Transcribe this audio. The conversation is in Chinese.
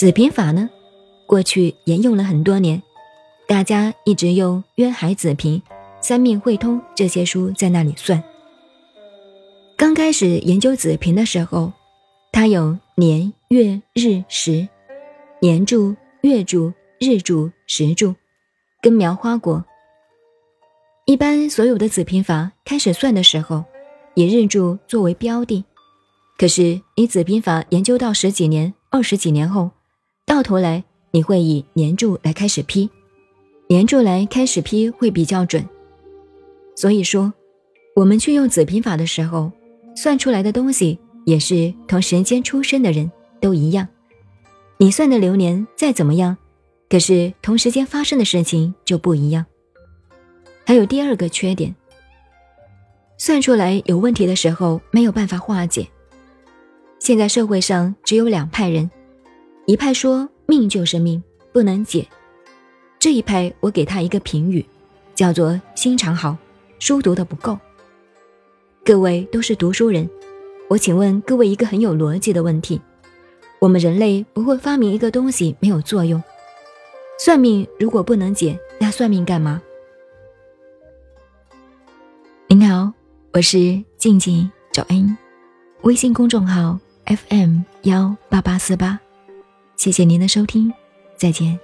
子平法呢，过去沿用了很多年，大家一直用渊海子平、三命会通这些书在那里算。刚开始研究子平的时候，它有年、月、日、时，年柱、月柱、日柱、时柱，根苗花果。一般所有的子平法开始算的时候，以日柱作为标的。可是你子平法研究到十几年、二十几年后，到头来你会以年柱来开始批，年柱来开始批会比较准。所以说，我们去用子平法的时候。算出来的东西也是同时间出生的人都一样，你算的流年再怎么样，可是同时间发生的事情就不一样。还有第二个缺点，算出来有问题的时候没有办法化解。现在社会上只有两派人，一派说命就是命，不能解，这一派我给他一个评语，叫做心肠好，书读的不够。各位都是读书人，我请问各位一个很有逻辑的问题：我们人类不会发明一个东西没有作用。算命如果不能解，那算命干嘛？您好，我是静静找恩，微信公众号 FM 幺八八四八，谢谢您的收听，再见。